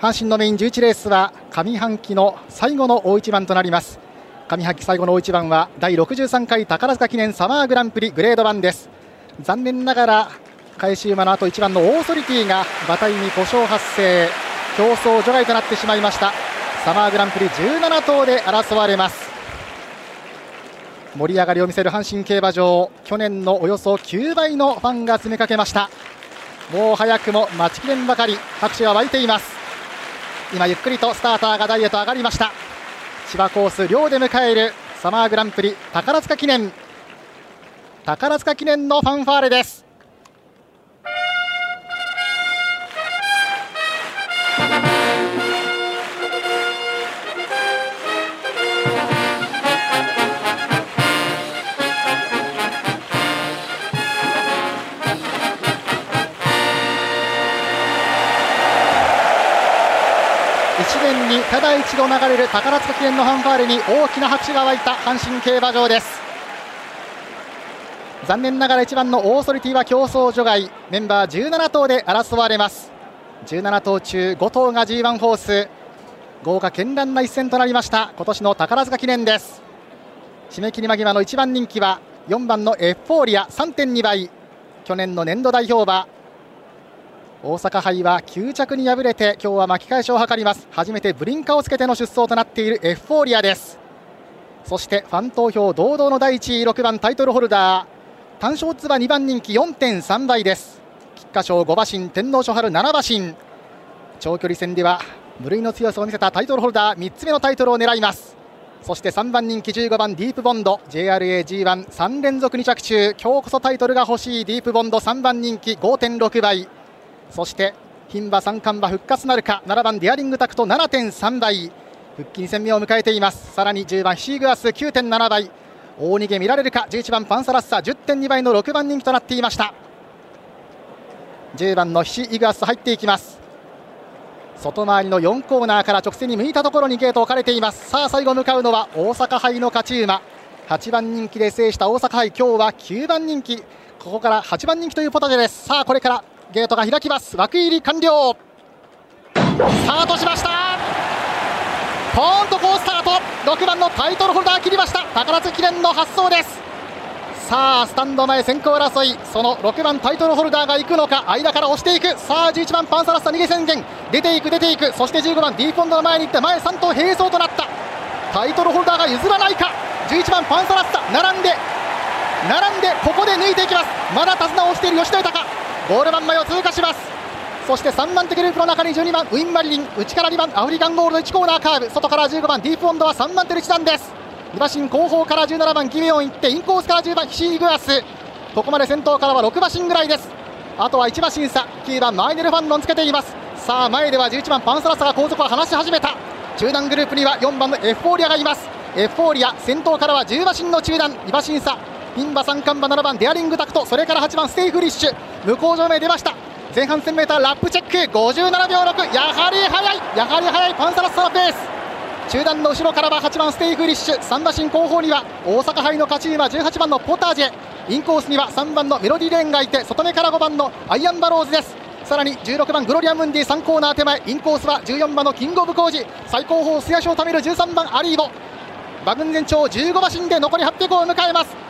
阪神のメイン11レースは上半期の最後の大一番となります。上半期最後の大一番は第63回宝塚記念サマーグランプリグレード1です。残念ながら返し馬のあと1番のオーソリティが馬体に故障発生競争除外となってしまいました。サマーグランプリ17頭で争われます。盛り上がりを見せる阪神競馬場去年のおよそ9倍のファンが詰めかけました。もう早くも待ちきれんばかり拍手が湧いています。今ゆっくりとスターターが台へと上がりました。千葉コース寮で迎えるサマーグランプリ宝塚記念。宝塚記念のファンファーレです。年にただ一度流れる宝塚記念のファンファーレに大きな拍手が沸いた阪神競馬場です。残念ながら1番のオーソリティは競争除外。メンバー17頭で争われます。17頭中5頭が G1 ホース。豪華絢爛な一戦となりました。今年の宝塚記念です。締め切り間際の1番人気は4番のエフフォーリア3.2倍。去年の年度代表馬大阪杯は9着に敗れて今日は巻き返しを図ります。初めてブリンカをつけての出走となっているエフフォーリアです。そしてファン投票堂々の第1位6番タイトルホルダー。単勝ツバ2番人気4.3倍です。菊花賞5馬身天皇賞春7馬身。長距離戦では無類の強さを見せたタイトルホルダー3つ目のタイトルを狙います。そして3番人気15番ディープボンド。JRAG13 連続2着中。今日こそタイトルが欲しいディープボンド3番人気5.6倍。そして牝馬三冠馬復活なるか7番ディアリングタクト7.3倍。復帰2戦目を迎えています。さらに10番ヒーグアス9.7倍。大逃げ見られるか11番パンサラッサ10.2倍の6番人気となっていました。10番のヒシイグアス入っていきます。外回りの4コーナーから直線に向いたところにゲート置かれています。さあ最後向かうのは大阪杯の勝ち馬。8番人気で制した大阪杯。今日は9番人気。ここから8番人気というポタジェです。さあこれからゲートが開きます。枠入り完了。スタートしました。ポーンと好スタート。6番のタイトルホルダー切りました。宝塚記念の発走です。さあスタンド前先行争い。その6番タイトルホルダーが行くのか間から押していく。さあ11番パンサラッサ逃げ宣言。出ていく出ていく。そして15番ディーポンドの前に行って前3頭並走となった。タイトルホルダーが譲らないか。11番パンサラッサ並んで。並んでここで抜いていきます。まだ手綱を押している吉田豊。ゴールマン前を通過します。そして3番手グループの中に12番ウィンマリリン内から2番アフリカンゴールド1コーナーカーブ。外から15番ディープオンドは3番手の一段です。2馬身後方から17番ギメオン行ってインコースから10番ヒシーグアス。ここまで先頭からは6馬身ぐらいです。あとは1馬審査9番マイネルファンロンつけています。さあ前では11番パンサラサが後続を離し始めた。中団グループには4番のエフフォーリアがいます。エフフォーリア先頭からは10馬身の中団2馬身差。牝馬三冠馬7番デアリングタクト。それから8番ステイフリッシュ。向こう上面出ました。前半 1000m ラップチェック。57秒6やはり速い。やはり速いパンサラッサのペース。中団の後ろからは8番ステイフリッシュ。3馬身後方には大阪杯の勝ち馬18番のポタージェ。インコースには3番のメロディレーンがいて外目から5番のアイアンバローズです。さらに16番グロリアムンディ3コーナー手前。インコースは14番のキングオブコージ。最高峰素足をためる13番アリーボ。馬群全長15馬身で残り800を迎えます。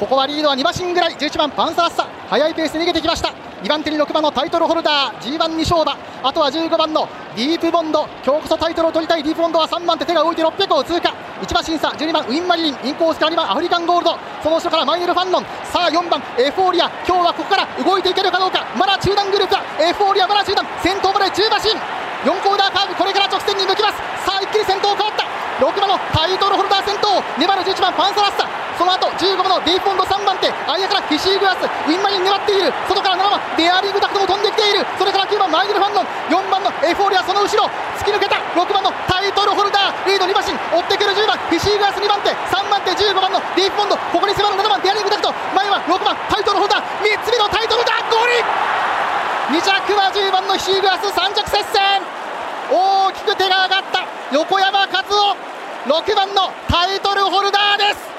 ここはリードは2馬身ぐらい。11番パンサラッサ。速いペースで逃げてきました。2番手に6番のタイトルホルダー。G1 2勝馬あとは15番のディープボンド。今日こそタイトルを取りたい。ディープボンドは3番手手が動いて600を通過。1馬審査。12番ウィンマリリン。インコースから2番アフリカンゴールド。その後ろからマイネルファンノン。さあ4番エフォーリア。今日はここから動いていけるかどうか。まだ中段グループだ。エフォーリアまだ中段。先頭まで10馬身。4コーナーカーブ。これから直線に向きます。さあ一気に先頭変わった。6番のタイトルホルダー先頭粘る11番パンサラッサ。その後15番のディープボンド3番手間からフィシーグラスウィンマリン粘っている。外から7番デアリーグタクトも飛んできている。それから9番マイケルファンノン。4番のエフォーリアその後ろ突き抜けた6番のタイトルホルダーリード2馬身追ってくる10番フィシーグラス2番手3番手15番のディープボンドここに迫る7番デアリングタクト前は6番タイトルホルダー3つ目のタイトルホルダーゴール2着は10番のフィシーグラス3着接戦大きく手が上がった。横山和夫。6番のタイトルホルダーです。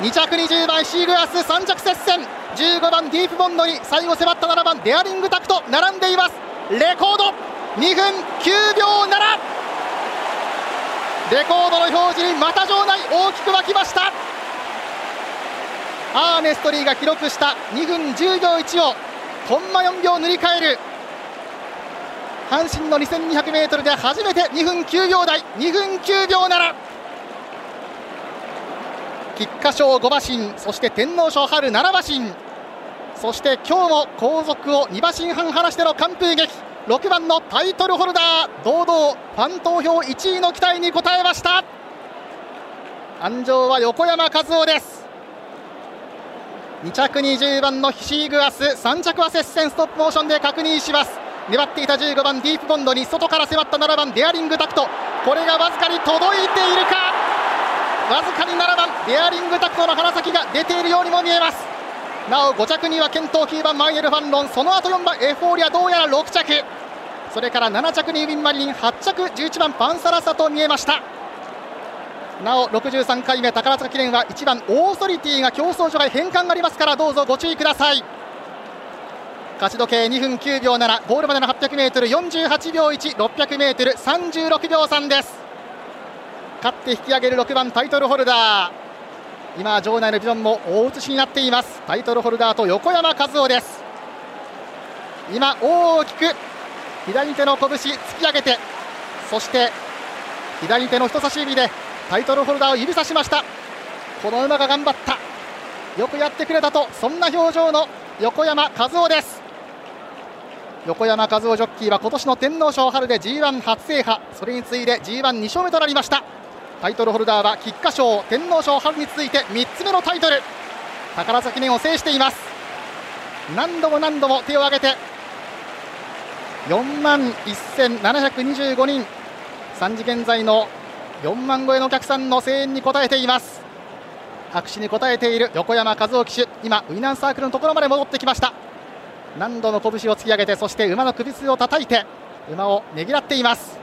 2着20番シーグアス3着接戦。15番ディープボンドに最後迫った7番デアリングタクト並んでいます。レコード。2分9秒7レコードの表示にまた場内大きく沸きました。アーネストリーが記録した2分10秒1をコンマ4秒塗り替える。阪神の 2200m で初めて2分9秒台2分9秒7菊花賞5馬身そして天皇賞春7馬身。そして今日も後続を2馬身半離しての完封劇。6番のタイトルホルダー堂々ファン投票1位の期待に応えました。安城は横山和夫です。2着に10番のヒシーグアス3着は接戦ストップモーションで確認します。粘っていた15番ディープボンドに外から迫った7番デアリングタクト。これがわずかに届いているか？わずかに7番デアリングタクトの鼻先が出ているようにも見えます。なお5着にはケントー9番マイエル・ファンロン。その後4番エフォーリアどうやら6着。それから7着にウィン・マリン。8着11番パンサラサと見えました。なお63回目宝塚記念は1番オーソリティが競争所外変換がありますからどうぞご注意ください。勝ち時計2分9秒7ゴールまでの 800m48 秒 1600m36 秒3です。勝って引き上げる6番タイトルホルダー。今場内のビジョンも大写しになっています。タイトルホルダーと横山和夫です。今大きく左手の拳突き上げてそして左手の人差し指でタイトルホルダーを指さしました。この馬が頑張った。よくやってくれたとそんな表情の横山和夫です。横山和夫ジョッキーは今年の天皇賞春で G1 初制覇。それに次いで G1、2勝目となりました。タイトルホルダーは菊花賞天皇賞春に続いて3つ目のタイトル。宝崎記念を制しています。何度も何度も手を挙げて4万1725人。3時現在の4万超えのお客さんの声援に応えています。拍手に応えている横山和夫騎手。今ウィナーサークルのところまで戻ってきました。何度も拳を突き上げてそして馬の首筋を叩いて馬をねぎらっています。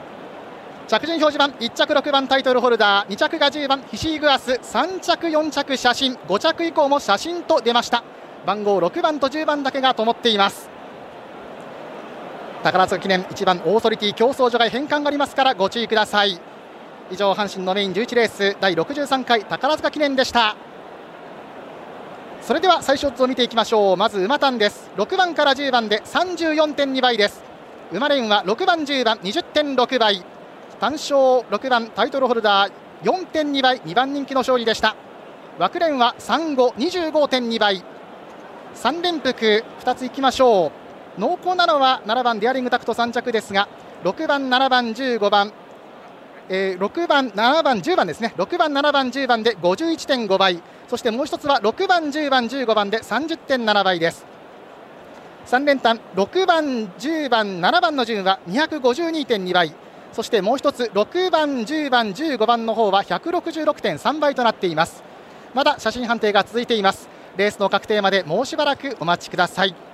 着順表示板1着6番タイトルホルダー2着が10番ヒシーグアス3着4着写真5着以降も写真と出ました。番号6番と10番だけが灯っています。宝塚記念1番オーソリティ競争所外返還がありますからご注意ください。以上阪神のメイン11レース第63回宝塚記念でした。それでは最初図を見ていきましょう。まず馬単です。6番から10番で34.2倍です。馬連は6番10番20.6倍。単勝6番タイトルホルダー4.2倍2番人気の勝利でした。枠連は3525.2倍。3連複2ついきましょう。濃厚なのは7番デアリングタクト3着ですが6番7番15番。えー、6番、7番、10番ですね。6番、7番、10番で51.5倍。そしてもう一つは6番、10番、15番で30.7倍です。3連単6番、10番、7番の順は252.2倍。そしてもう一つ6番、10番、15番の方は166.3倍となっています。まだ写真判定が続いています。レースの確定までもうしばらくお待ちください。